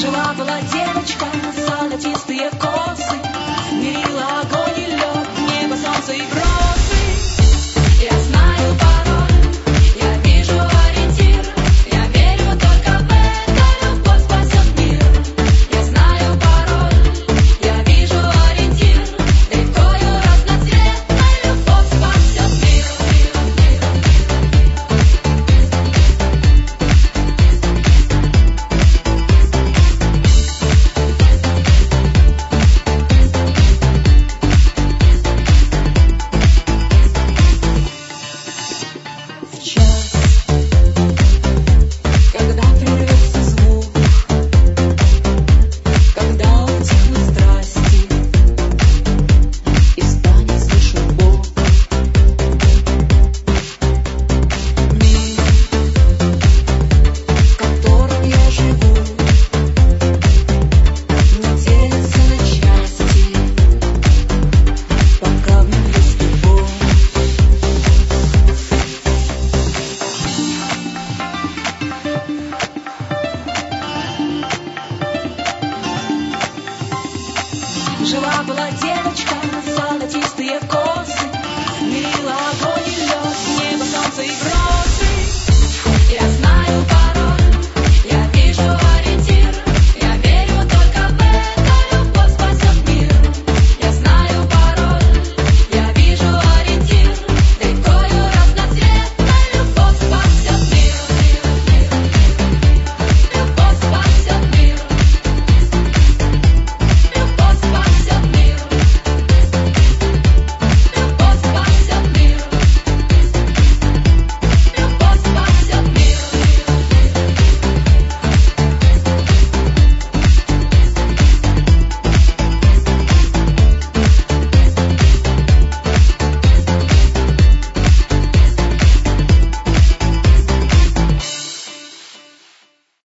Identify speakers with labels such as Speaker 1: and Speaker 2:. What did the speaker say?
Speaker 1: Жила была девочка, золотистые косы. Show. Жила была девочка